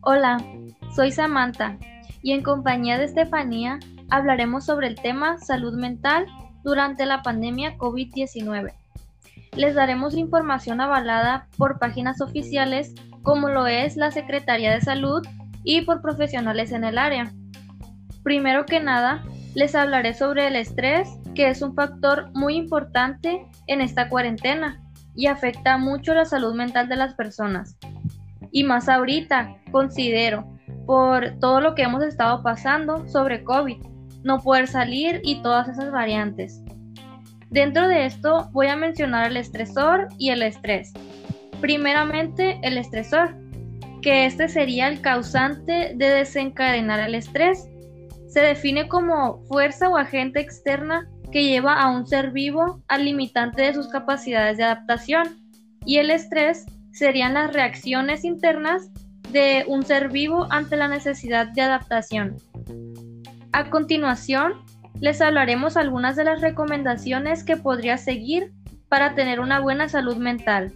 Hola, soy Samantha y en compañía de Estefanía hablaremos sobre el tema salud mental durante la pandemia COVID-19. Les daremos información avalada por páginas oficiales como lo es la Secretaría de Salud y por profesionales en el área. Primero que nada, les hablaré sobre el estrés, que es un factor muy importante en esta cuarentena y afecta mucho la salud mental de las personas. Y más ahorita, considero, por todo lo que hemos estado pasando sobre COVID, no poder salir y todas esas variantes. Dentro de esto voy a mencionar el estresor y el estrés. Primeramente, el estresor, que este sería el causante de desencadenar el estrés. Se define como fuerza o agente externa que lleva a un ser vivo al limitante de sus capacidades de adaptación. Y el estrés serían las reacciones internas de un ser vivo ante la necesidad de adaptación. A continuación, les hablaremos algunas de las recomendaciones que podría seguir para tener una buena salud mental.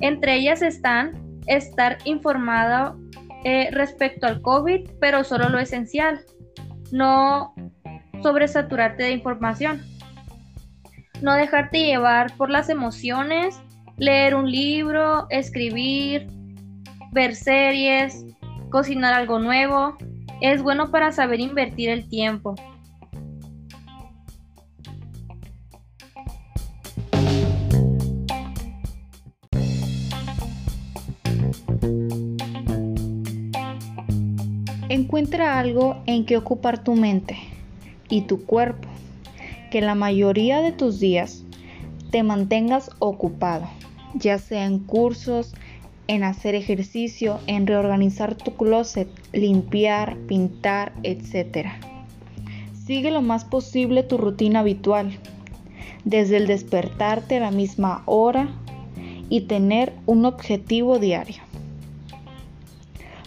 Entre ellas están estar informado eh, respecto al COVID, pero solo lo esencial, no sobresaturarte de información, no dejarte llevar por las emociones leer un libro, escribir, ver series, cocinar algo nuevo. Es bueno para saber invertir el tiempo. Encuentra algo en que ocupar tu mente y tu cuerpo, que la mayoría de tus días te mantengas ocupado ya sea en cursos, en hacer ejercicio, en reorganizar tu closet, limpiar, pintar, etc. Sigue lo más posible tu rutina habitual, desde el despertarte a la misma hora y tener un objetivo diario.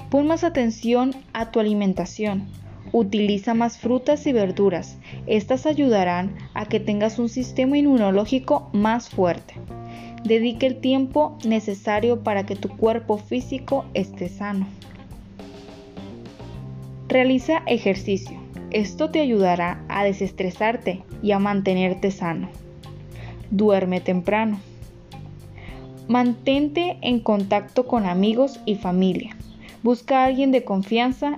Pon más atención a tu alimentación. Utiliza más frutas y verduras. Estas ayudarán a que tengas un sistema inmunológico más fuerte. Dedique el tiempo necesario para que tu cuerpo físico esté sano. Realiza ejercicio. Esto te ayudará a desestresarte y a mantenerte sano. Duerme temprano. Mantente en contacto con amigos y familia. Busca a alguien de confianza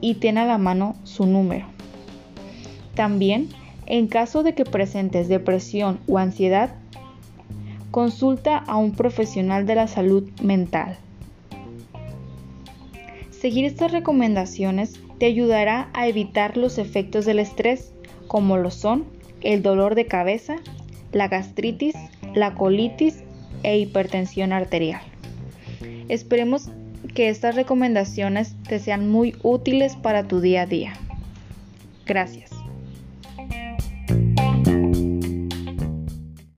y ten a la mano su número. También, en caso de que presentes depresión o ansiedad, consulta a un profesional de la salud mental. Seguir estas recomendaciones te ayudará a evitar los efectos del estrés, como lo son el dolor de cabeza, la gastritis, la colitis e hipertensión arterial. Esperemos que estas recomendaciones te sean muy útiles para tu día a día. Gracias.